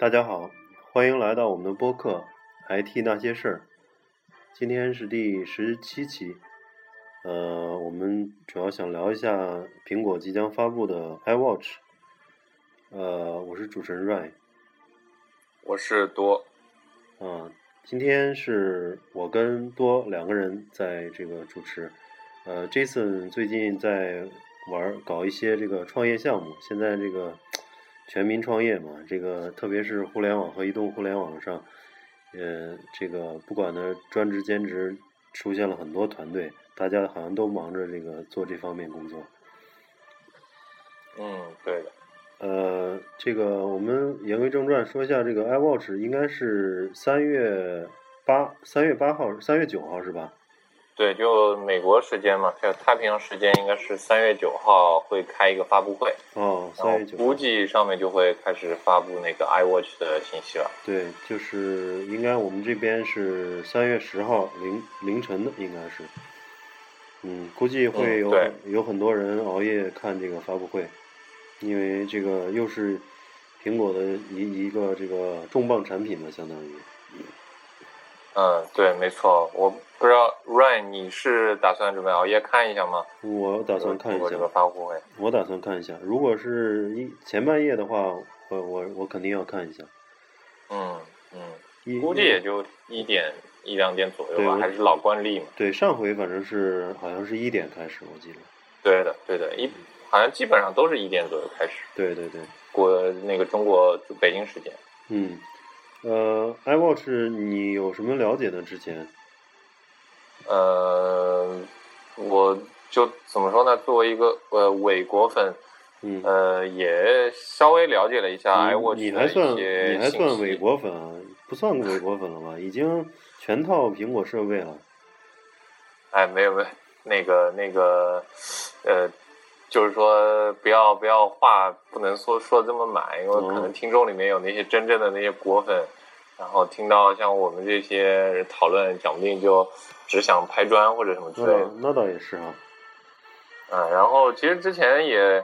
大家好，欢迎来到我们的播客《IT 那些事儿》。今天是第十七期，呃，我们主要想聊一下苹果即将发布的 iWatch。呃，我是主持人 Ryan。我是多。嗯，今天是我跟多两个人在这个主持。呃，Jason 最近在玩搞一些这个创业项目，现在这个全民创业嘛，这个特别是互联网和移动互联网上，呃，这个不管呢专职兼职，出现了很多团队，大家好像都忙着这个做这方面工作。嗯，对的。呃，这个我们言归正传，说一下这个 iWatch 应该是三月八三月八号三月九号是吧？对，就美国时间嘛，还有太平洋时间应该是三月九号会开一个发布会。哦，三月九。估计上面就会开始发布那个 iWatch 的信息了。对，就是应该我们这边是三月十号凌凌晨的，应该是。嗯，估计会有有很多人熬夜看这个发布会。因为这个又是苹果的一一个这个重磅产品嘛，相当于。嗯，对，没错。我不知道 Ryan，你是打算准备熬夜看一下吗？我打算看一下这个发布会。我打算看一下，如果是一前半夜的话，我我我肯定要看一下。嗯嗯，估计也就一点一两点左右吧，还是老惯例嘛。对，上回反正是好像是一点开始，我记得。对的，对的，一。好像基本上都是一点左右开始。对对对，国那个中国北京时间。嗯，呃，iWatch 你有什么了解呢？之前？呃，我就怎么说呢？作为一个呃伪果粉，嗯，呃，也稍微了解了一下 iWatch 你还算你还算伪果粉啊？不算伪果粉了吧？已经全套苹果设备了。哎，没有没有，那个那个，呃。就是说，不要不要话不能说说这么满，因为可能听众里面有那些真正的那些果粉，然后听到像我们这些讨论，讲不定就只想拍砖或者什么之类的。那倒也是啊。嗯，然后其实之前也。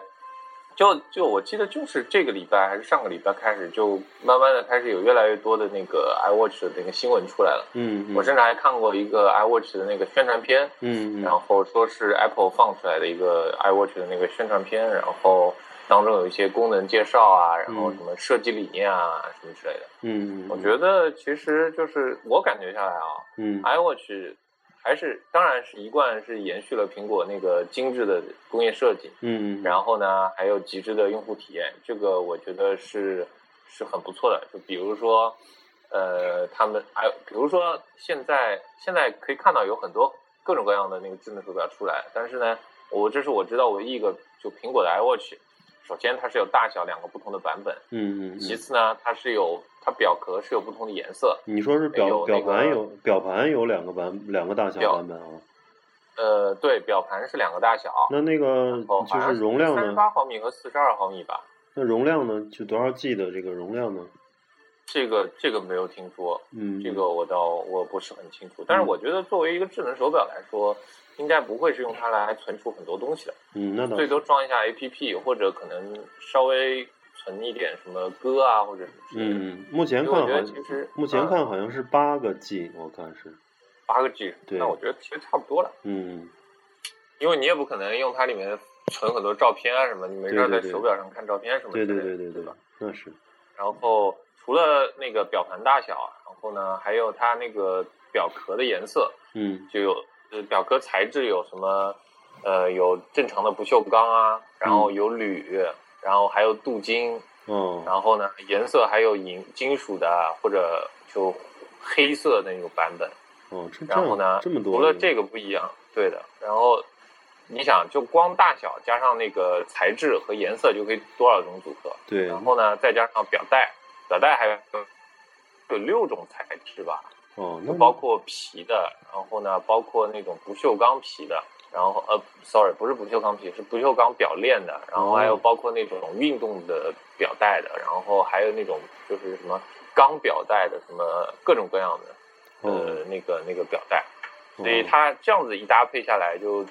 就就我记得就是这个礼拜还是上个礼拜开始，就慢慢的开始有越来越多的那个 iWatch 的那个新闻出来了。嗯，我甚至还看过一个 iWatch 的那个宣传片。嗯，然后说是 Apple 放出来的一个 iWatch 的那个宣传片，然后当中有一些功能介绍啊，然后什么设计理念啊什么之类的。嗯，我觉得其实就是我感觉下来啊，嗯，iWatch。还是，当然是一贯是延续了苹果那个精致的工业设计，嗯，然后呢，还有极致的用户体验，这个我觉得是是很不错的。就比如说，呃，他们还有，比如说现在现在可以看到有很多各种各样的那个智能手表出来，但是呢，我这是我知道唯一一个就苹果的 iWatch。首先，它是有大小两个不同的版本。嗯嗯。其次呢，它是有它表壳是有不同的颜色。你说是表表盘有表盘有两个版两个大小版本啊？呃，对，表盘是两个大小。那那个就是容量呢？三十八毫米和四十二毫米吧。那容量呢？就多少 G 的这个容量呢？这个这个没有听说。嗯。这个我倒我不是很清楚，但是我觉得作为一个智能手表来说。应该不会是用它来存储很多东西的，嗯，那最多装一下 A P P，或者可能稍微存一点什么歌啊，或者什么。嗯，目前看好像其实目前看好像是八个 G，我看是八个 G，对，那我觉得其实差不多了。嗯，因为你也不可能用它里面存很多照片啊什么，你没事在手表上看照片什么的，对对对对对，那是。然后除了那个表盘大小，然后呢，还有它那个表壳的颜色，嗯，就有。呃，表壳材质有什么？呃，有正常的不锈钢啊，然后有铝，然后还有镀金，嗯，然后呢，颜色还有银金属的或者就黑色的那种版本，哦，然后呢，这么多，除了这个不一样，对的，然后你想，就光大小加上那个材质和颜色就可以多少种组合？对，然后呢，再加上表带，表带还有有六种材质吧？哦，包括皮的，然后呢，包括那种不锈钢皮的，然后呃，sorry，不是不锈钢皮，是不锈钢表链的，然后还有包括那种运动的表带的，然后还有那种就是什么钢表带的，什么各种各样的，呃，那个那个表带，所以它这样子一搭配下来，就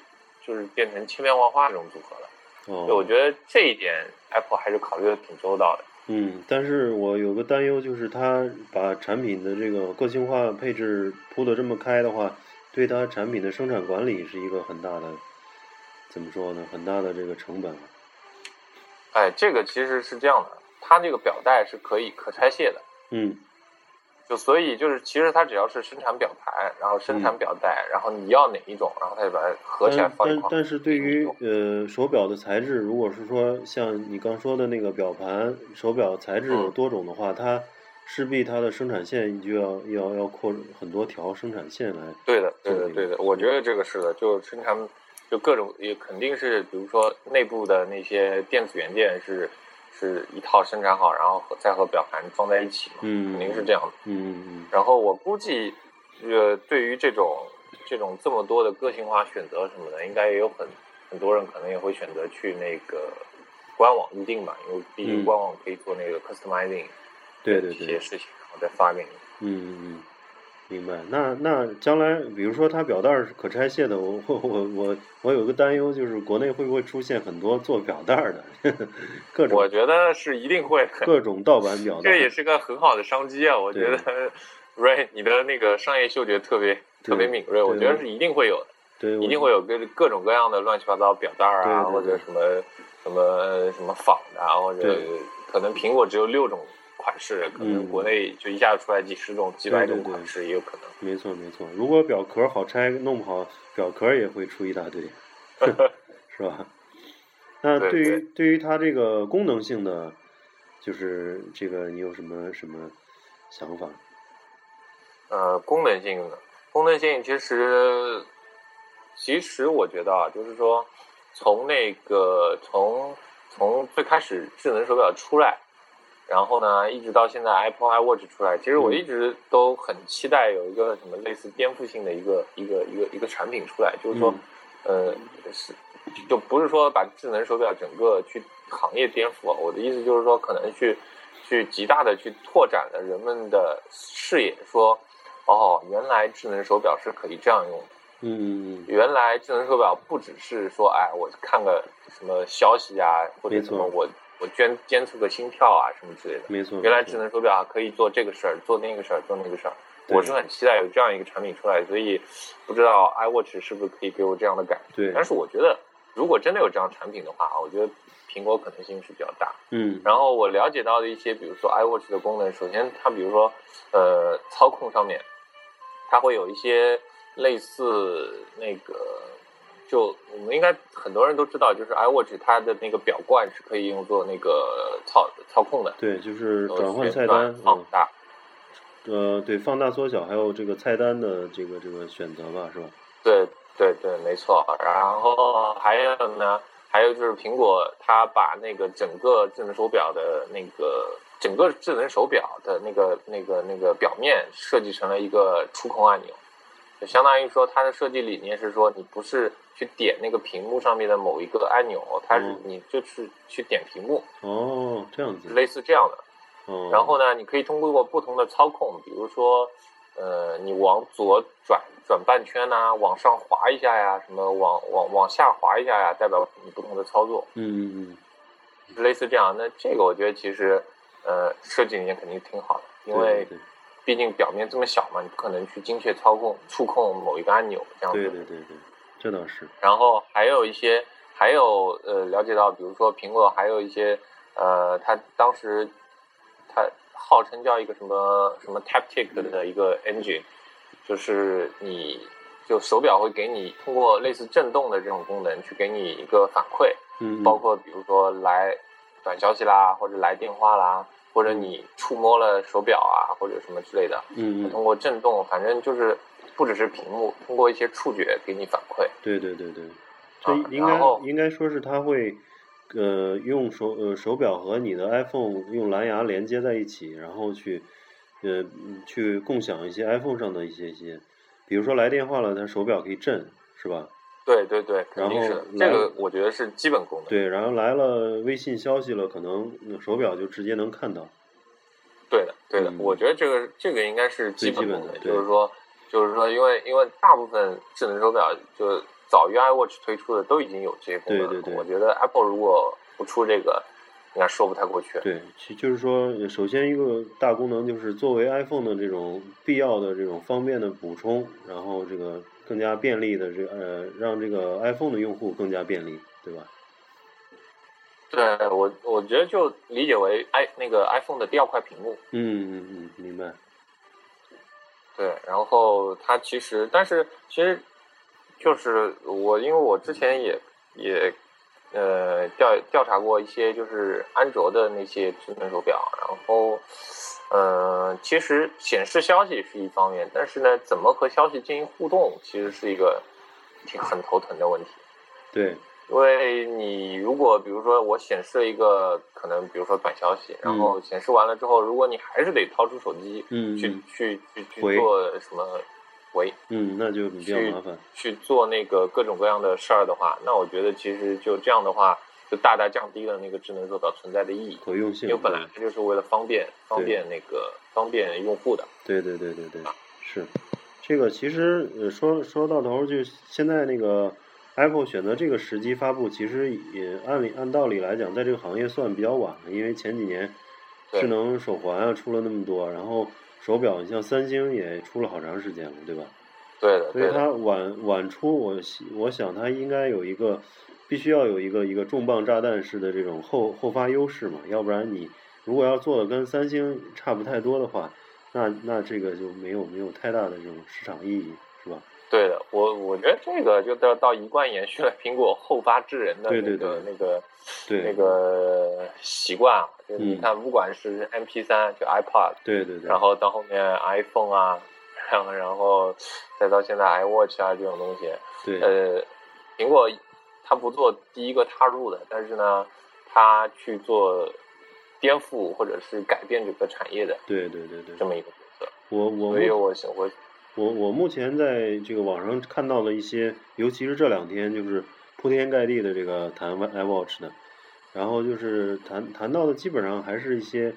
就是变成千变万化这种组合了。哦，我觉得这一点 Apple 还是考虑的挺周到的。嗯，但是我有个担忧，就是它把产品的这个个性化配置铺的这么开的话，对它产品的生产管理是一个很大的，怎么说呢？很大的这个成本。哎，这个其实是这样的，它这个表带是可以可拆卸的。嗯。就所以就是，其实它只要是生产表盘，然后生产表带，然后你要哪一种，然后它就把它合起来放一块。但但是对于呃手表的材质，如果是说像你刚说的那个表盘，手表材质有多种的话，它势必它的生产线就要要要扩很多条生产线来。对的，对的，对的，我觉得这个是的，就生产就各种也肯定是，比如说内部的那些电子元件是。是一套生产好，然后和再和表盘装在一起嘛，肯定是这样的。嗯嗯。然后我估计，呃，对于这种这种这么多的个性化选择什么的，应该也有很很多人可能也会选择去那个官网预定吧，因为毕竟官网可以做那个 customizing，对对对，这些事情，然后再发给你。嗯嗯嗯。明白，那那将来，比如说它表带是可拆卸的，我我我我我有个担忧，就是国内会不会出现很多做表带的，各种？我觉得是一定会，各种盗版表带，这也是个很好的商机啊！我觉得，Ray，你的那个商业嗅觉特别特别敏锐，我觉得是一定会有的，对，一定会有各各种各样的乱七八糟表带啊，或者什么什么什么仿的，啊，或者可能苹果只有六种。款式可能国内就一下子出来几十种、几百种款式也有可能。没错没错，如果表壳好拆，弄不好表壳也会出一大堆，是吧？那对于对于它这个功能性的，就是这个你有什么什么想法？呃，功能性的功能性其实其实我觉得啊，就是说从那个从从最开始智能手表出来。然后呢，一直到现在，Apple iWatch 出来，其实我一直都很期待有一个什么类似颠覆性的一个一个一个一个产品出来，就是说，呃，是就不是说把智能手表整个去行业颠覆，我的意思就是说，可能去去极大的去拓展了人们的视野，说，哦，原来智能手表是可以这样用的，嗯，原来智能手表不只是说，哎，我看个什么消息啊，或者什么我。我监监测个心跳啊什么之类的，没错。原来智能手表可以做这个事儿，做那个事儿，做那个事儿。我是很期待有这样一个产品出来，所以不知道 iWatch 是不是可以给我这样的感觉。对。但是我觉得，如果真的有这样产品的话，我觉得苹果可能性是比较大。嗯。然后我了解到的一些，比如说 iWatch 的功能，首先它比如说，呃，操控上面，它会有一些类似那个。就我们应该很多人都知道，就是 iWatch 它的那个表冠是可以用作那个操操控的。对，就是转换菜单放大。呃，对，放大、缩小，还有这个菜单的这个这个选择吧，是吧？对对对，没错。然后还有呢，还有就是苹果它把那个整个智能手表的那个整个智能手表的那个那个那个表面设计成了一个触控按钮。就相当于说，它的设计理念是说，你不是去点那个屏幕上面的某一个按钮，它是你就是去点屏幕。哦，这样子。类似这样的。哦。然后呢，你可以通过不同的操控，比如说，呃，你往左转转半圈呐，往上滑一下呀，什么往往往下滑一下呀，代表你不同的操作。嗯嗯嗯。类似这样，那这个我觉得其实，呃，设计理念肯定挺好的，因为。毕竟表面这么小嘛，你不可能去精确操控、触控某一个按钮这样子。对对对对，这倒是。然后还有一些，还有呃，了解到，比如说苹果还有一些呃，它当时它号称叫一个什么什么 Taptic 的一个 engine，就是你就手表会给你通过类似震动的这种功能去给你一个反馈，嗯，包括比如说来短消息啦，或者来电话啦。或者你触摸了手表啊，或者什么之类的，嗯，通过震动，反正就是不只是屏幕，通过一些触觉给你反馈。对对对对，这应该应该说是它会，呃，用手呃手表和你的 iPhone 用蓝牙连接在一起，然后去，呃，去共享一些 iPhone 上的一些一些，比如说来电话了，它手表可以震，是吧？对对对，肯定是这个，我觉得是基本功能。对，然后来了微信消息了，可能手表就直接能看到。对的，对的，我觉得这个这个应该是基本功能，就是说，就是说，因为因为大部分智能手表就早于 iWatch 推出的都已经有这些功能。对对对。我觉得 Apple 如果不出这个，应该说不太过去。对，其就是说，首先一个大功能就是作为 iPhone 的这种必要的这种方便的补充，然后这个更加便利的这个呃，让这个 iPhone 的用户更加便利，对吧？对我，我觉得就理解为 i 那个 iPhone 的第二块屏幕。嗯嗯嗯，明白。对，然后它其实，但是其实就是我，因为我之前也也呃调调查过一些就是安卓的那些智能手表，然后呃，其实显示消息是一方面，但是呢，怎么和消息进行互动，其实是一个挺很头疼的问题。对。因为你如果比如说我显示一个可能比如说短消息，然后显示完了之后，如果你还是得掏出手机，嗯，去去去去做什么回，嗯，那就比较麻烦。去做那个各种各样的事儿的话，那我觉得其实就这样的话，就大大降低了那个智能手表存在的意义，可用性。因为本来它就是为了方便方便那个方便用户的。对对对对对，是这个其实呃说说到头就现在那个。Apple 选择这个时机发布，其实也按理按道理来讲，在这个行业算比较晚了，因为前几年智能手环啊出了那么多，然后手表你像三星也出了好长时间了，对吧？对的。所以它晚晚出，我我想它应该有一个必须要有一个一个重磅炸弹式的这种后后发优势嘛，要不然你如果要做的跟三星差不太多的话，那那这个就没有没有太大的这种市场意义，是吧？对的，我我觉得这个就到到一贯延续了苹果后发制人的那个那个那个习惯啊。就你看，不管是 M P 三，就 iPod，对对对，然后到后面 iPhone 啊，然后然后再到现在 iWatch 啊这种东西，对，呃，苹果它不做第一个踏入的，但是呢，它去做颠覆或者是改变这个产业的，对对对对，这么一个角色。我我所以我想我。我我目前在这个网上看到了一些，尤其是这两天就是铺天盖地的这个谈 iWatch 的，然后就是谈谈到的基本上还是一些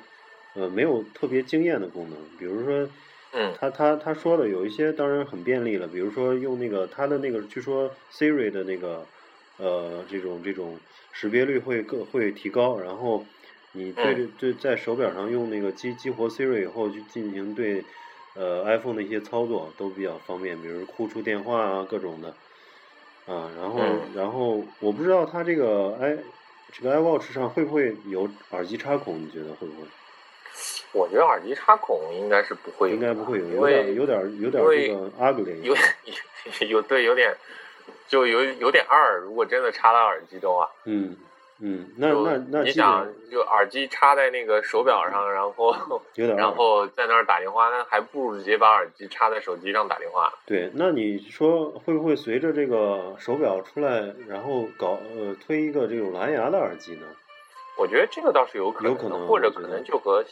呃没有特别惊艳的功能，比如说，嗯，他他他说的有一些当然很便利了，比如说用那个他的那个据说 Siri 的那个呃这种这种识别率会更会提高，然后你对着对在手表上用那个激激活 Siri 以后去进行对。呃，iPhone 的一些操作都比较方便，比如呼出电话啊，各种的，啊，然后，然后我不知道它这个 i 这个 iWatch 上会不会有耳机插孔？你觉得会不会？我觉得耳机插孔应该是不会，应该不会有，有点有点有点这个 ugly，有 有对有点就有有点二，如果真的插到耳机中啊，嗯。嗯，那那那你想，就耳机插在那个手表上，然后 然后在那儿打电话，那还不如直接把耳机插在手机上打电话。对，那你说会不会随着这个手表出来，然后搞呃推一个这种蓝牙的耳机呢？我觉得这个倒是有可能，有可能，或者可能就和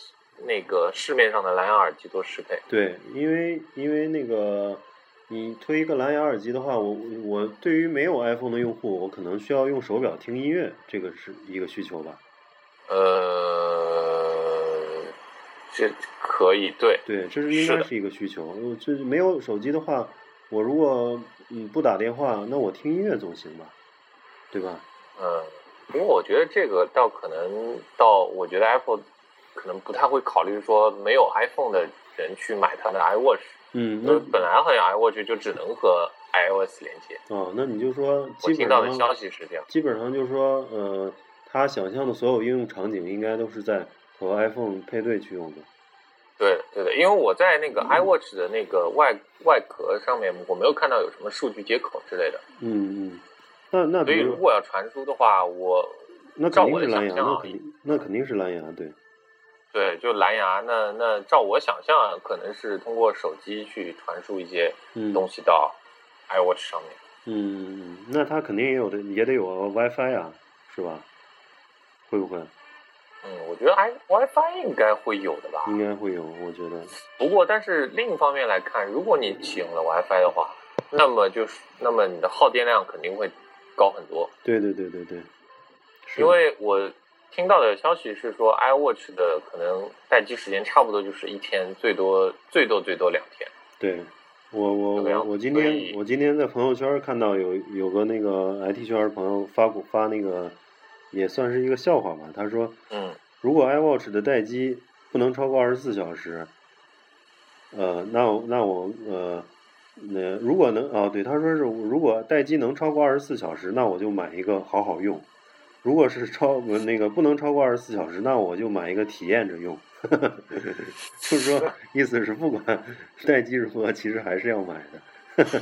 那个市面上的蓝牙耳机做适配。对，因为因为那个。你推一个蓝牙耳机的话，我我对于没有 iPhone 的用户，我可能需要用手表听音乐，这个是一个需求吧？呃，这可以，对对，这是应该是一个需求。这没有手机的话，我如果嗯不打电话，那我听音乐总行吧？对吧？嗯，因为我觉得这个倒可能到，我觉得 Apple 可能不太会考虑说没有 iPhone 的人去买它的 iWatch。嗯，那本来好像 iWatch 就只能和 iOS 连接。哦，那你就说，我听到的消息是这样。基本上就是说，呃，他想象的所有应用场景应该都是在和 iPhone 配对去用的。对对的，因为我在那个 iWatch 的那个外外壳上面，我没有看到有什么数据接口之类的。嗯嗯。那那所以如果要传输的话，我那肯定是蓝牙，那肯定那肯定是蓝牙，对。对，就蓝牙，那那照我想象，可能是通过手机去传输一些东西到 iWatch 上面。嗯，那它肯定也有的，也得有 WiFi 啊，是吧？会不会？嗯，我觉得 i WiFi 应该会有的吧。应该会有，我觉得。不过，但是另一方面来看，如果你启用了 WiFi 的话，那么就是，那么你的耗电量肯定会高很多。对对对对对。因为我。听到的消息是说，iWatch 的可能待机时间差不多就是一天，最多最多最多两天。对，我我我我今天我今天在朋友圈看到有有个那个 IT 圈朋友发发那个也算是一个笑话吧。他说，嗯如果 iWatch 的待机不能超过二十四小时，呃，那我那我呃，那如果能啊，对，他说是如果待机能超过二十四小时，那我就买一个好好用；如果是超呃那个不能超过二十四小时，那我就买一个体验着用。就是说，意思是不管 待机如何，其实还是要买的。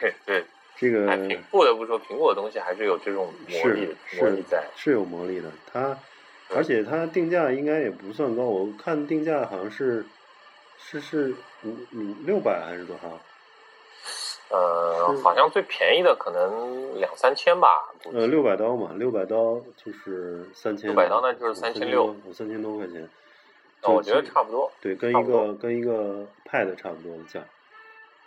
对对，这个不得不说，苹果的东西还是有这种魔力是是魔力在。是有魔力的，它而且它定价应该也不算高，我看定价好像是是是五五六百还是多少？呃，好像最便宜的可能两三千吧，呃，六百刀嘛，六百刀就是三千，600刀那就是3600五三千多块钱。那我觉得差不多。对，跟一个跟一个 Pad 差不多的价。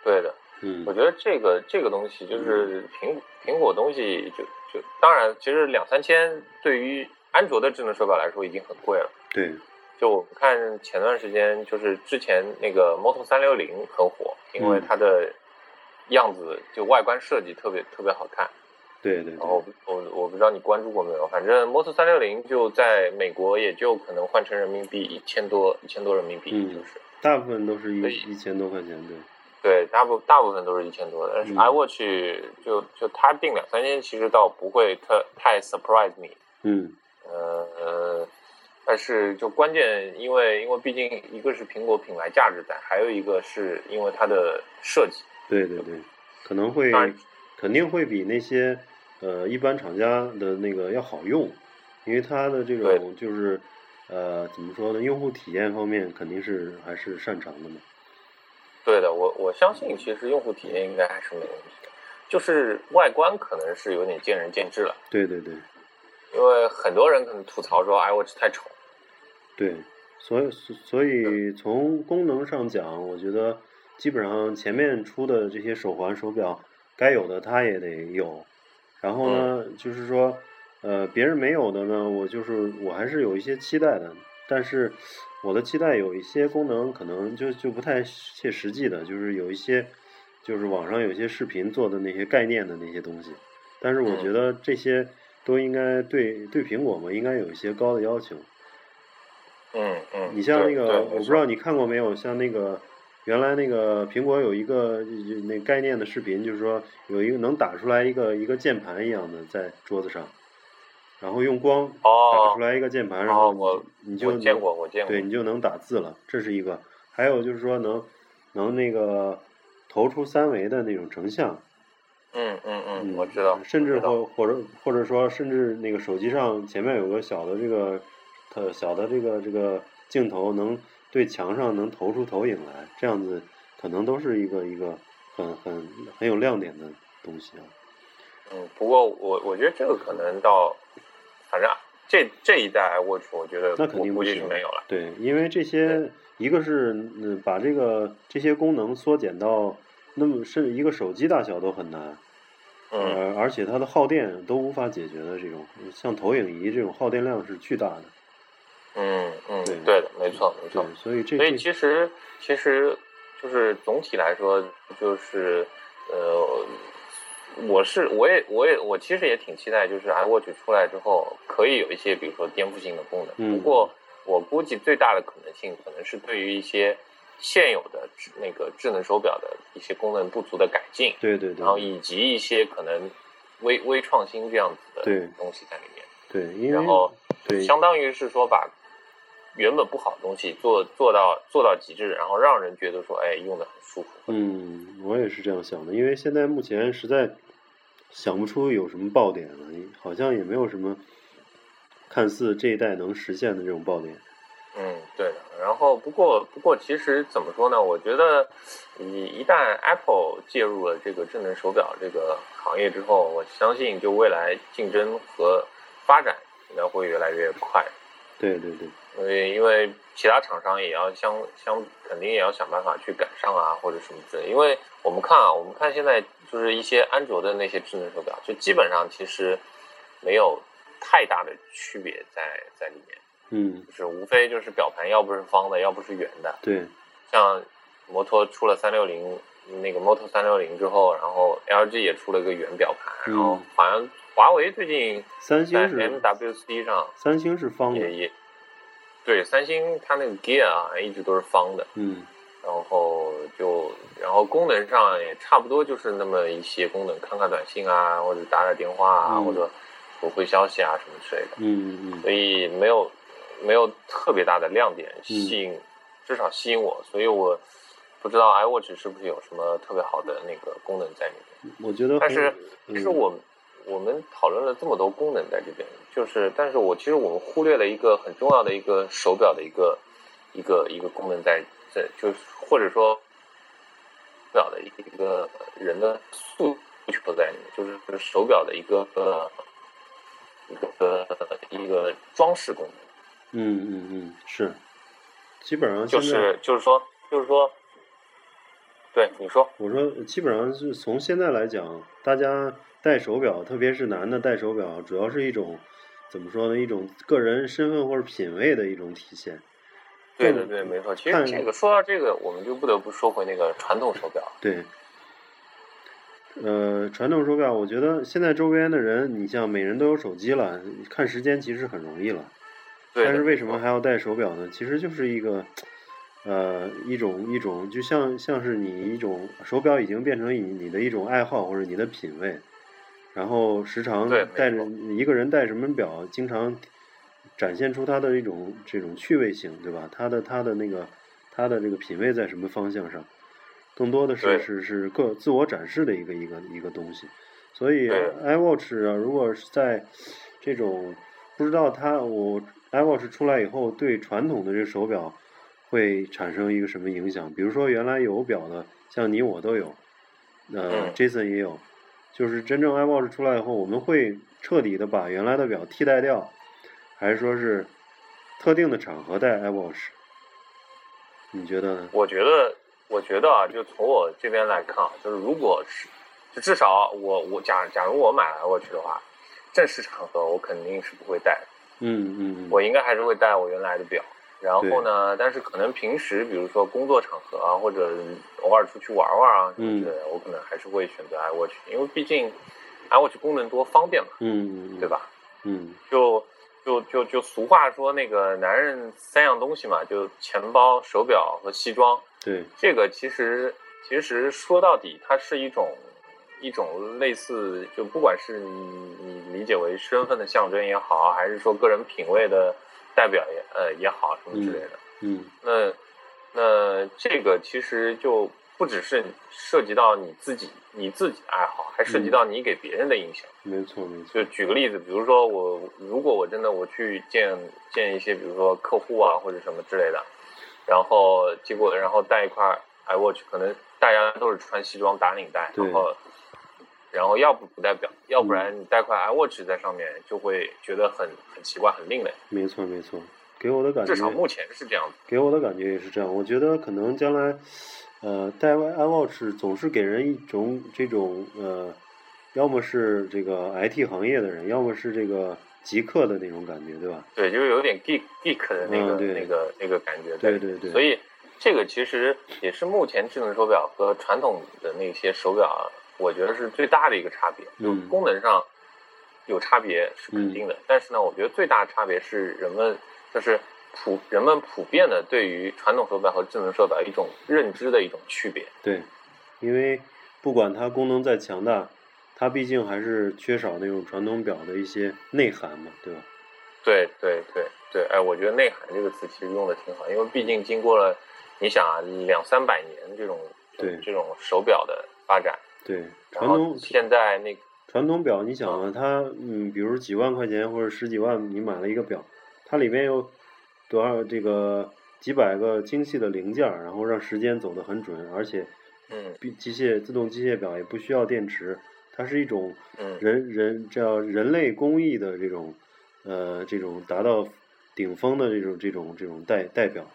对的，嗯我觉得这个这个东西就是苹苹果东西就就当然，其实两三千对于安卓的智能手表来说已经很贵了。对，就我看前段时间，就是之前那个 Moto 三六零很火，因为嗯它的样子就外观设计特别特别好看。对对然后，我我不知道你关注过没有，反正 Moto 三六零就在美国也就可能换成人民币一千多一千多人民币，嗯就是大部分都是一一千多块钱，对。对大部大部分都是一千多的，但是嗯 iWatch 就就它定两三千，其实倒不会特太 surprise me。嗯呃呃，但是就关键，因为因为毕竟一个是苹果品牌价值在，还有一个是因为它的设计。对对对，可能会肯定会比那些呃一般厂家的那个要好用，因为它的这对种就是呃怎么说呢，用户体验方面肯定是还是擅长的嘛。对的，我我相信其实用户体验应该还是没问题的，就是外观可能是有点见仁见智了，对对对因为很多人可能吐槽说 iWatch 太丑。对，所以所所以从功能上讲，我觉得基本上前面出的这些手环手表该有的它也得有，然后呢，就是说呃别人没有的呢，我就是我还是有一些期待的，但是我的期待有一些功能可能就就不太切实际的，就是有一些就是网上有些视频做的那些概念的那些东西，但是我嗯。觉得这些都应该对对苹果嘛应该有一些高的要求。嗯嗯，你像那个，我不知道你看过没有，像那个原来那个苹果有一个那概念的视频，就是说有一个能打出来一个一个键盘一样的在桌子上，然后用光打哦出来一个键盘，然后哦我你就能我见过，我见过。对你就能打字了，这是一个。还有就是说能能那个投出三维的那种成像，嗯嗯嗯，嗯，我知道。甚至或或者或者说，甚至那个手机上前面有个小的这个，呃小的这个这个镜头，能对墙上能投出投影来，这样子可能都是一个一个很很很有亮点的东西啊。嗯，不过我我觉得这个可能到，反正这这一代 iWatch，我觉得那肯定我估计不行是没有了。对，因为这些一个是嗯把这个这些功能缩减到那么是一个手机大小都很难，嗯呃，而且它的耗电都无法解决的这种，像投影仪这种耗电量是巨大的。嗯嗯对，对的，没错没错。，所以这所以其实其实就是总体来说，就是呃，我是我也我也我其实也挺期待，就是 iWatch 出来之后可以有一些比如说颠覆性的功能。嗯不过我估计最大的可能性可能是对于一些现有的那个智能手表的一些功能不足的改进，对对对然后以及一些可能微微创新这样子的东西在里面。对，因为然后对相当于是说把原本不好的东西做做到做到极致，然后让人觉得说，哎，用的很舒服。嗯，我也是这样想的，因为现在目前实在想不出有什么爆点了，好像也没有什么看似这一代能实现的这种爆点。嗯，对的。然后不过不过，其实怎么说呢？我觉得你一旦 Apple 介入了这个智能手表这个行业之后，我相信就未来竞争和发展应该会越来越快。对对对，因为因为其他厂商也要相相肯定也要想办法去赶上啊，或者什么之类。因为我们看啊，我们看现在就是一些安卓的那些智能手表，就基本上其实没有太大的区别在在里面，嗯，就是无非就是表盘要不是方的，要不是圆的。对，像摩托出了三六零那个 Moto 三六零之后，然后 LG 也出了一个圆表盘，嗯然后好像华为最近三星是 MWC 上三星是方的，也也对三星它那个 Gear 啊一直都是方的，嗯。然后就然后功能上也差不多就是那么一些功能，看看短信啊，或者打打电话啊，嗯。或者回回消息啊什么之类的。嗯嗯所以没有没有特别大的亮点吸引，至少吸引我，所以我不知道 iWatch 是不是有什么特别好的那个功能在里面。我觉得很，但是嗯。其实我我们讨论了这么多功能在这边，就是但是我其实我们忽略了一个很重要的一个手表的一个一个一个功能在在就是或者说表的一个人的诉求在里面，就是手表的一个呃一个一个装饰功能。嗯嗯嗯是，基本上就是就是说就是说，对你说，我说基本上是从现在来讲，大家戴手表，特别是男的戴手表，主要是一种怎么说呢？一种个人身份或者品味的一种体现。对对对，没错。其实这个说到这个，我们就不得不说回那个传统手表。对，呃，传统手表，我觉得现在周边的人，你像每人都有手机了，看时间其实很容易了。对，但是为什么还要戴手表呢？其实就是一个，呃，一种一种，就像像是你一种手表已经变成你你的一种爱好或者你的品味，然后时常对没戴着一个人戴什么表，经常展现出他的一种这种趣味性，对吧？他的他的那个他的这个品味在什么方向上，更多的是是是个自我展示的一个一个一个东西。所以 iWatch 啊，如果是在这种不知道它我 iWatch 出来以后，对传统的这个手表会产生一个什么影响？比如说原来有表的，像你我都有，呃嗯，Jason 也有，就是真正 iWatch 出来以后，我们会彻底的把原来的表替代掉，还是说是特定的场合戴 iWatch？你觉得呢？我觉得，我觉得啊，就从我这边来看啊，就是如果是，就至少我我假假如我买了 watch 的话，正式场合我肯定是不会戴嗯嗯，我应该还是会戴我原来的表。然后呢，但是可能平时比如说工作场合啊，或者偶尔出去玩玩啊什么之类的，我可能还是会选择 iWatch，因为毕竟 iWatch 功能多，方便嘛，嗯嗯嗯，对？吧？嗯就就就就俗话说那个男人三样东西嘛，就钱包、手表和西装。对，这个其实其实说到底，它是一种一种类似，就不管是你你理解为身份的象征也好，还是说个人品味的代表也呃也好，什么之类的。嗯那那这个其实就不只是涉及到你自己你自己爱好，还涉及到你给别人的影响。没错没错就，举个例子，比如说我如果我真的我去见见一些，比如说客户啊或者什么之类的，然后结果然后带一块 iWatch，可能大家都是穿西装打领带，然后然后要不不代表，要不然你带块 iWatch 在上面，就会觉得很很奇怪很另类。没错没错，给我的感觉至少目前是这样子。给我的感觉也是这样。我觉得可能将来，呃，戴 iWatch 总是给人一种这种呃，要么是这个 IT 行业的人，要么是这个极客的那种感觉，对吧？对，就是有点 geek geek 的那个、嗯那个那个感觉。对对对所以这个其实也是目前智能手表和传统的那些手表啊，我觉得是最大的一个差别。就嗯功能上有差别是肯定的，但是呢，我觉得最大的差别是人们就是普人们普遍的对于传统手表和智能手表一种认知的一种区别。对，因为不管它功能再强大，它毕竟还是缺少那种传统表的一些内涵嘛，对吧？对对对对，哎，我觉得“内涵”这个词其实用的挺好，因为毕竟经过了，你想啊，两三百年这种对这种手表的发展，对，传统现在那个传统表，你想啊，它嗯，比如几万块钱或者十几万，你买了一个表，它里面有多少这个几百个精细的零件儿，然后让时间走得很准，而且嗯机机械自动机械表也不需要电池，它是一种嗯人人叫人类工艺的这种呃这种达到顶峰的这种这种这种代代表，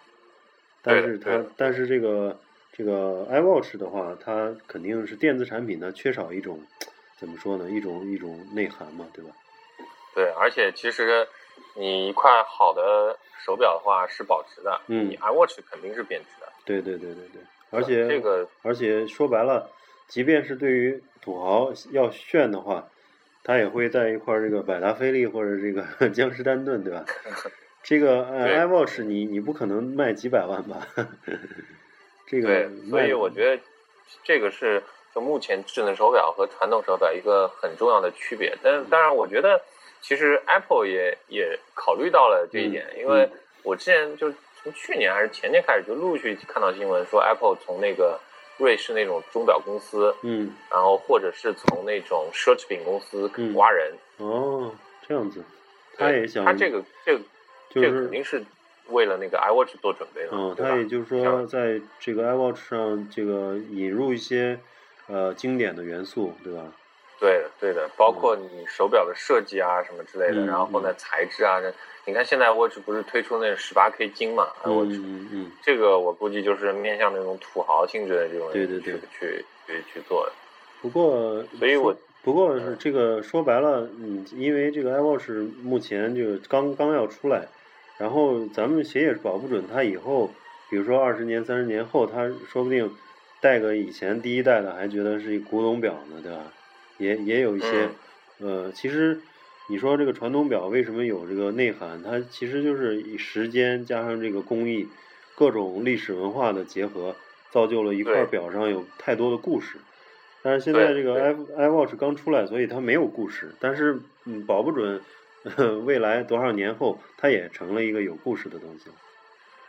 但是它但是这个这个 iWatch 的话，它肯定是电子产品，它缺少一种怎么说呢？一种一种内涵嘛，对吧？对，而且其实你一块好的手表的话是保值的，嗯你 iWatch 肯定是贬值的。对对对对对，而且这个而且说白了，即便是对于土豪要炫的话，他也会带一块这个百达翡丽或者这个 江诗丹顿，对吧？这个 iWatch 你你不可能卖几百万吧？这个对，所以我觉得这个是就目前智能手表和传统手表一个很重要的区别。但嗯。当然，我觉得其实 Apple 也也考虑到了这一点，嗯因为嗯。我之前就从去年还是前年开始就陆续看到新闻说 Apple 从那个瑞士那种钟表公司，嗯然后或者是从那种奢侈品公司嗯挖人，哦这样子，他也想他这个这个就是这个肯定是为了那个 iWatch 做准备的，嗯，他也就是说，在这个 iWatch 上，这个引入一些呃经典的元素，对吧？对的，对的，包括你手表的设计啊什么之类的，嗯然后呢材质啊，你看现在 Watch 不是推出那十八 K 金嘛嗯，iWatch、嗯嗯，这个我估计就是面向那种土豪性质的这种人对对对。去去去去做的。不过，所以我不过是这个说白了，嗯，因为这个 iWatch 目前这个刚刚要出来，然后咱们谁也保不准它以后，比如说二十年、三十年后，他说不定带个以前第一代的还觉得是一古董表呢，对吧？也也有一些，呃，其实你说这个传统表为什么有这个内涵？它其实就是以时间加上这个工艺，各种历史文化的结合，造就了一块表上有太多的故事。但是现在这个 i iWatch 刚出来，所以它没有故事。但是嗯，保不准 未来多少年后，它也成了一个有故事的东西。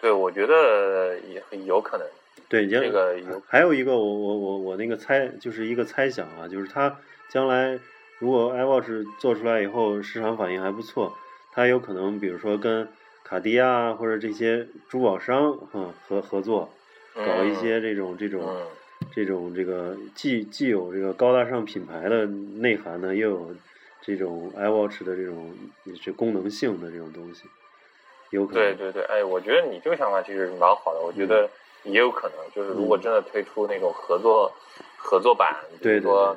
对，我觉得也很有可能。对，这个有还有一个我我我我那个猜就是一个猜想啊，就是它将来如果 iWatch 做出来以后市场反应还不错，它有可能比如说跟卡地亚或者这些珠宝商哈、合合作，搞一些这种这种。嗯，这种这个既既有这个高大上品牌的内涵呢，又有这种 iWatch 的这种这功能性的这种东西，有可能。对对对，哎，我觉得你这个想法其实蛮好的。我觉得也有可能，就是如果真的推出那种合作、合作版，比如说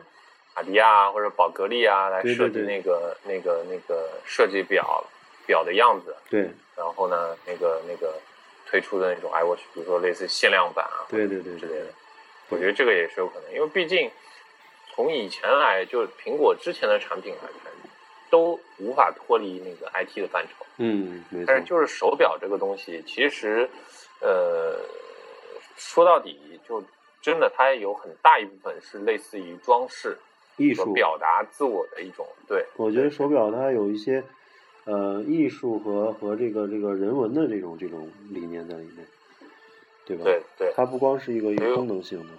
卡地亚或者宝格丽啊，来设计对那个那个那个设计表表的样子，对然后呢，那个那个推出的那种 iWatch，比如说类似限量版啊，对对对之类的，我觉得这个也是有可能，因为毕竟从以前来，就是苹果之前的产品来看，都无法脱离那个 IT 的范畴。嗯，没错但是，就是手表这个东西，其实，呃，说到底，就真的它有很大一部分是类似于装饰艺术。表达自我的一种对。我觉得手表它有一些呃艺术和和这个这个人文的这种这种理念在里面，对吧？对对它不光是一个功能性的。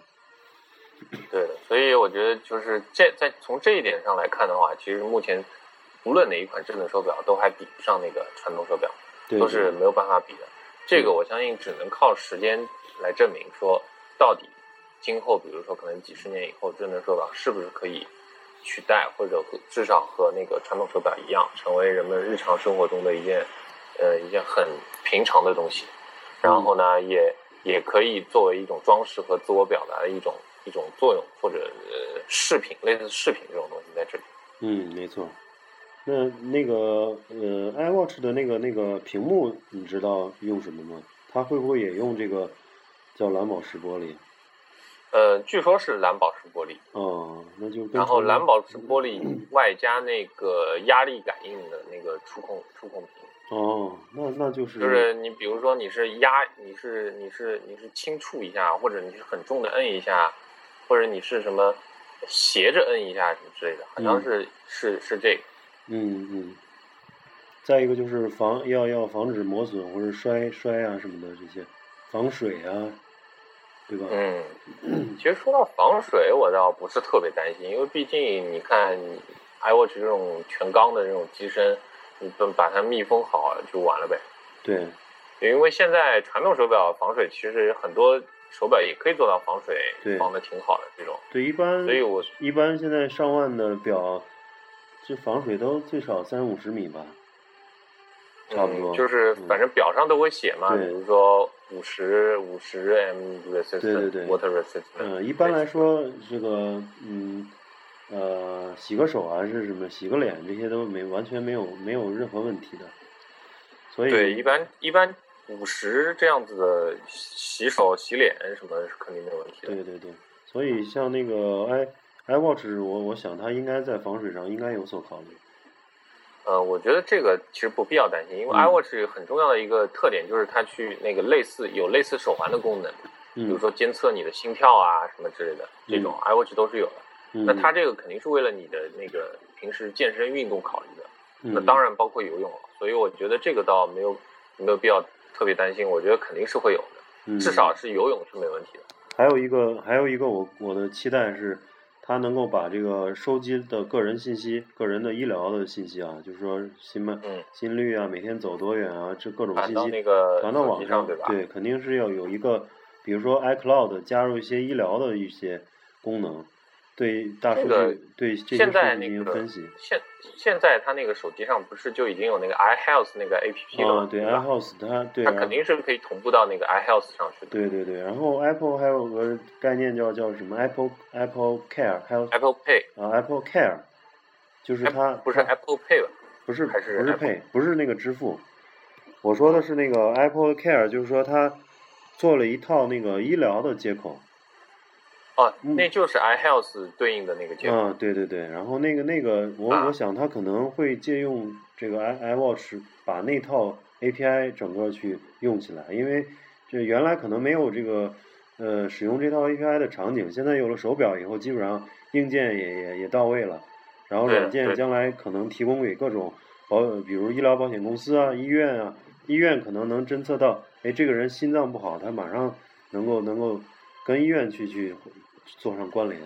对的，所以我觉得就是这在从这一点上来看的话，其实目前无论哪一款智能手表都还比不上那个传统手表，对都是没有办法比的。这个我相信只能靠时间来证明，说到底今后，比如说可能几十年以后，智能手表是不是可以取代，或者和至少和那个传统手表一样，成为人们日常生活中的一件呃一件很平常的东西。然后呢，也也可以作为一种装饰和自我表达的一种一种作用，或者呃饰品，类似饰品这种东西在这里。嗯，没错。那那个呃，iWatch 的那个那个屏幕，你知道用什么吗？它会不会也用这个叫蓝宝石玻璃？呃，据说是蓝宝石玻璃，哦，那就跟然后蓝宝石玻璃外加那个压力感应的那个触控触控屏，哦，那那就是就是你比如说你是压，你是你是你是轻触一下，或者你是很重的摁一下，或者你是什么斜着摁一下什么之类的，好像是、是是这个。嗯嗯。再一个就是防要要防止磨损或者摔摔啊什么的这些，防水啊，对吧？嗯，其实说到防水，我倒不是特别担心，因为毕竟你看你 iWatch 这种全钢的这种机身，你把把它密封好就完了呗。对，因为现在传统手表防水其实很多手表也可以做到防水防的挺好的这种，对，一般所以我一般现在上万的表，这防水都最少三五十米吧，差不多。嗯、就是反正表上都会写嘛，对比如说五十五十 m resistant 对对对 water resistant。嗯，一般来说，这个嗯呃，洗个手啊是什么，洗个脸这些都没完全没有没有任何问题的。所以对，一般一般五十这样子的洗手、洗脸什么是肯定没有问题的。对对对，所以像那个 i iWatch，我我想它应该在防水上应该有所考虑。呃，我觉得这个其实不必要担心，因为嗯 iWatch 很重要的一个特点就是它去那个类似有类似手环的功能，比如嗯，说监测你的心跳啊什么之类的，这种 iWatch 都是有的。嗯那它这个肯定是为了你的那个平时健身运动考虑的，那嗯当然包括游泳了。所以我觉得这个倒没有没有必要特别担心，我觉得肯定是会有的，嗯至少是游泳是没问题的。还有一个，还有一个我我的期待是，它能够把这个收集的个人信息、个人的医疗的信息啊，就是说心脉、嗯心率啊，每天走多远啊，这各种传到信息那个传到网上对吧对，肯定是要有一个，比如说 iCloud 加入一些医疗的一些功能，对大数据、这个对这些现数据进在那个行分析。现现在它那个手机上不是就已经有那个 iHealth 那个 APP 了吗？啊，对？iHealth 它对它肯定是可以同步到那个 iHealth 上去的。对对对，然后 Apple 还有个概念叫叫什么 Apple Apple Care，还有 Apple Pay 啊 Apple Care，就是它不是 Apple Pay 吧？不是还是不是 Apple？Pay，不是那个支付，我说的是那个 Apple Care，就是说它做了一套那个医疗的接口。哦，嗯。那就是 iHealth 对应的那个。嗯，对对对，然后那个那个我啊。我想它可能会借用这个 i iWatch 把那套 API 整个去用起来，因为这原来可能没有这个呃使用这套 API 的场景，现在有了手表以后，基本上硬件也也也到位了，然后软件将来可能提供给各种保，比如医疗保险公司啊、医院啊，医院可能能侦测到，哎，这个人心脏不好，他马上能够能够跟医院去去做上关联。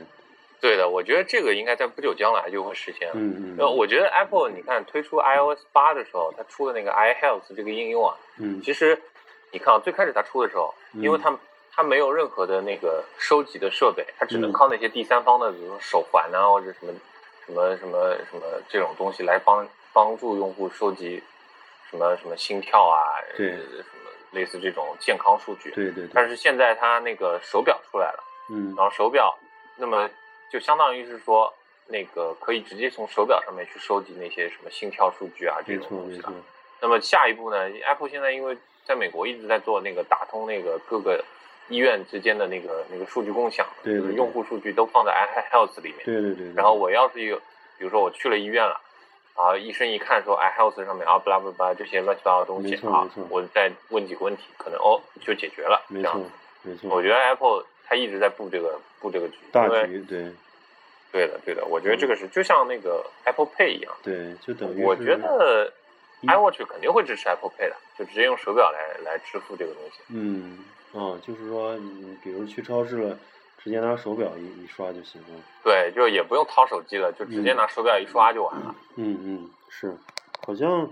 对的，我觉得这个应该在不久将来就会实现了。嗯嗯然后我觉得 Apple 你看推出 iOS 八的时候，它出的那个 iHealth 这个应用啊，嗯其实你看啊，最开始它出的时候，嗯因为它它没有任何的那个收集的设备，它只能嗯靠那些第三方的，比如说手环啊或者什么什么什么什么这种东西来帮帮助用户收集什么什么心跳啊，对呃什么类似这种健康数据。对对对，但是现在它那个手表出来了。嗯然后手表，那么就相当于是说，那个可以直接从手表上面去收集那些什么心跳数据啊这种东西了错没错。，那么下一步呢？Apple 现在因为在美国一直在做那个打通那个各个医院之间的那个那个数据共享，对对对就是用户数据都放在 iHealth 里面。对对对。对然后我要是有，比如说我去了医院了。啊，医生一看说 iHealth 上面啊，巴拉巴拉这些乱七八糟的东西啊我再问几个问题，可能哦就解决了。没错没错，我觉得 Apple 它一直在布这个布这个局，大局对对的对的，我觉得这个是就像那个 Apple Pay 一样，对，就等于我觉得一 iWatch 肯定会支持 Apple Pay 的，就直接用手表来来支付这个东西。嗯啊，就是说你比如去超市了，直接拿手表一一刷就行了。对，就也不用掏手机了，就直接拿手表一刷就完了。嗯嗯，是，好像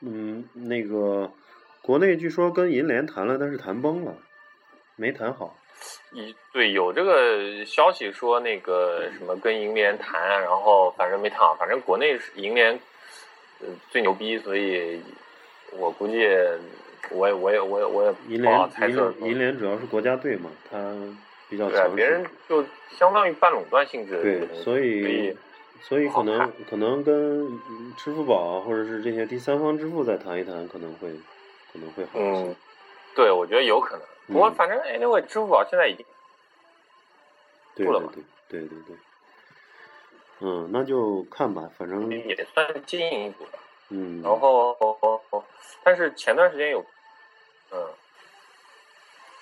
嗯那个国内据说跟银联谈了，但是谈崩了，没谈好。一对有这个消息说那个什么跟银联谈，然后反正没谈好，反正国内是银联呃最牛逼，所以我估计我也我也我也我也银不好联猜测银联银联主要是国家队嘛，它比较强势。别人就相当于半垄断性质对，所所以所以可能可能跟嗯支付宝啊，或者是这些第三方支付再谈一谈，可能会可能会好一些嗯。，对，我觉得有可能。不过嗯反正 anyway，支付宝现在已经对了嘛对对对对。嗯，那就看吧，反正也算是进一步的。嗯，然后，但是前段时间有，嗯，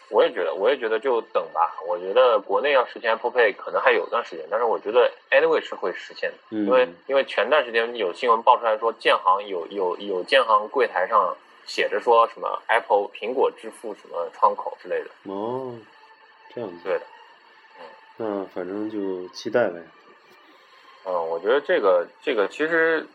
我也觉得，我也觉得就等吧。我觉得国内要实现 Apple Pay 可能还有段时间，但是我觉得 anyway 是会实现的，因为嗯因为前段时间有新闻爆出来说，建行有有有建行柜台上写着说什么 Apple 苹果支付什么窗口之类的，哦，这样子，对的。嗯那反正就期待呗。嗯，我觉得这个这个其实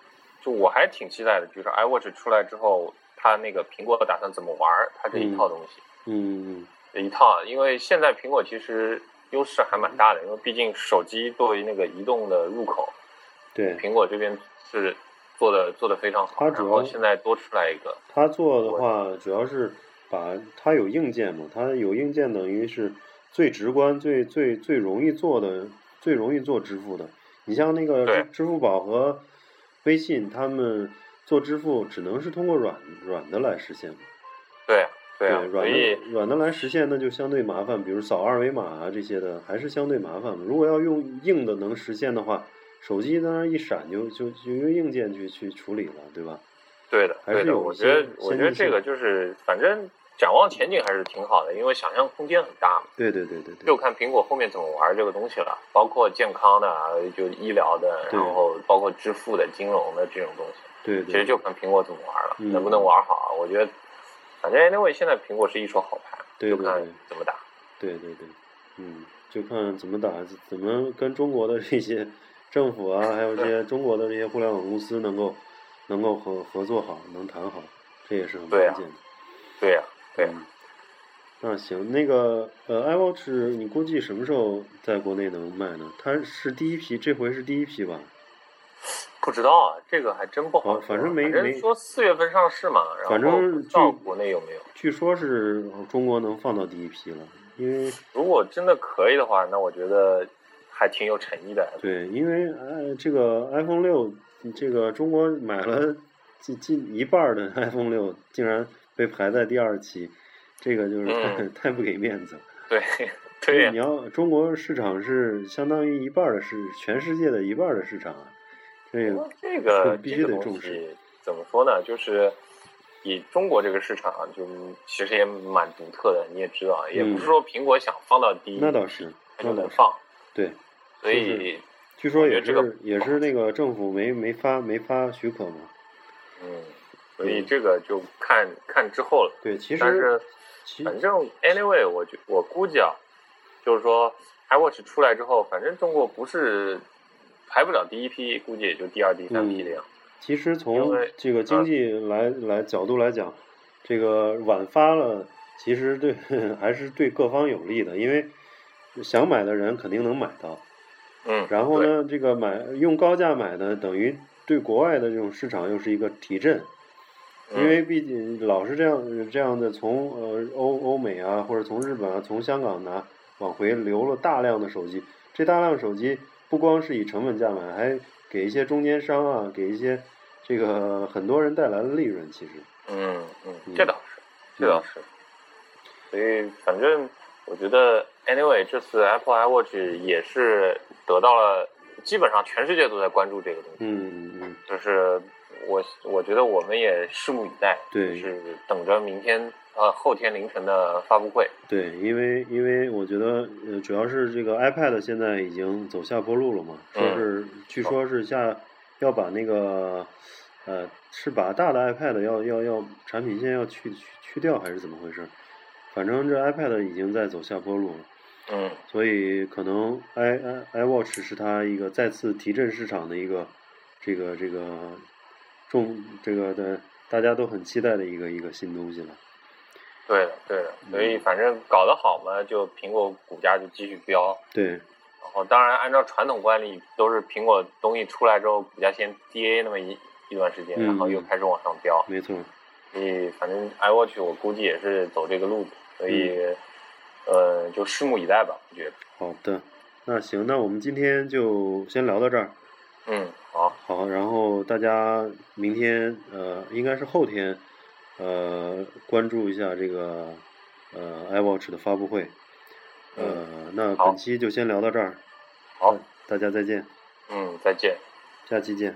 就我还挺期待的，比如说 iWatch 出来之后，它那个苹果打算怎么玩儿它这一套东西，嗯这一套，因为现在苹果其实优势还蛮大的，因为毕竟手机作为那个移动的入口，对，苹果这边是做的做的非常好，它主要现在多出来一个，他做的话，主要是把它有硬件嘛，它有硬件等于是最直观、最最最容易做的、最容易做支付的。你像那个支支付宝和微信，他们做支付只能是通过软软的来实现嘛。对对啊，软的软的来实现那就相对麻烦，比如扫二维码啊这些的，还是相对麻烦。如果要用硬的能实现的话，手机在那一闪就就就用硬件去去处理了，对吧？对的，还是有。我觉得我觉得这个就是反正展望前景还是挺好的，因为想象空间很大嘛。对对对对对。就看苹果后面怎么玩这个东西了，包括健康的，就医疗的，然后包括支付的、金融的这种东西。对对。其实就看苹果怎么玩了，能不能玩好。我觉得。反正 anyway，现在苹果是一手好牌，对就看怎么打。对对对，嗯，就看怎么打，怎么跟中国的这些政府啊，还有这些中国的这些互联网公司能够能够合合作好，能谈好，这也是很关键的。对呀，对。那行，那个呃，iWatch，你估计什么时候在国内能卖呢？它是第一批，这回是第一批吧？不知道啊，这个还真不好。反正没没说四月份上市嘛，反正到国内有没有？据说是中国能放到第一批了，因为如果真的可以的话，那我觉得还挺有诚意的。对，因为呃，这个 iPhone 六，这个中国买了近近一半的 iPhone 六，竟然被排在第二期，这个就是太 太不给面子。对，对。你要中国市场是相当于一半的，是全世界的一半的市场啊。这个必须得重视。怎么说呢？就是以中国这个市场，就其实也蛮独特的。你也知道，也不是说苹果想放到第一，那倒是，它就能放。对，所以据说也是也是那个政府没没发没发许可嘛。嗯，所以这个就看看之后了。对，其实但是反正 anyway，我觉我估计啊，就是说 iWatch 出来之后，反正中国不是。排不了第一批，估计也就第二、第三批的样。其实从这个经济来来角度来讲，这个晚发了，其实对 还是对各方有利的，因为想买的人肯定能买到。嗯。然后呢，这个买用高价买的，等于对国外的这种市场又是一个提振。因为毕竟老是这样这样的，从呃欧欧美啊，或者从日本啊，从香港拿往回流了大量的手机，这大量手机。不光是以成本价买，还给一些中间商啊，给一些这个很多人带来了利润。其实，嗯嗯，这倒是，这倒是。所以，反正我觉得，anyway，这次 Apple iWatch 也是得到了，基本上全世界都在关注这个东西。嗯嗯嗯，就是我，我觉得我们也拭目以待，对，是等着明天。呃，后天凌晨的发布会。对，因为因为我觉得，呃，主要是这个 iPad 现在已经走下坡路了嘛，说是据说是下要把那个，呃，是把大的 iPad 要要要产品线要去去去掉还是怎么回事？反正这 iPad 已经在走下坡路了。嗯。所以可能 i i iWatch 是它一个再次提振市场的一个这个这个重这个的大家都很期待的一个一个新东西了。对的，对的，所以反正搞得好嘛，就苹果股价就继续飙。对。然后，当然按照传统惯例，都是苹果东西出来之后，股价先跌那么一一段时间，然后又开始往上飙。没错。所以，反正 iWatch 我估计也是走这个路子，所以，呃，就拭目以待吧，我觉得。好的，那行，那我们今天就先聊到这儿。嗯，好。好，然后大家明天，呃，应该是后天。呃，关注一下这个呃，iWatch 的发布会。呃，那本期就先聊到这儿。好，大家再见。嗯，再见。下期见。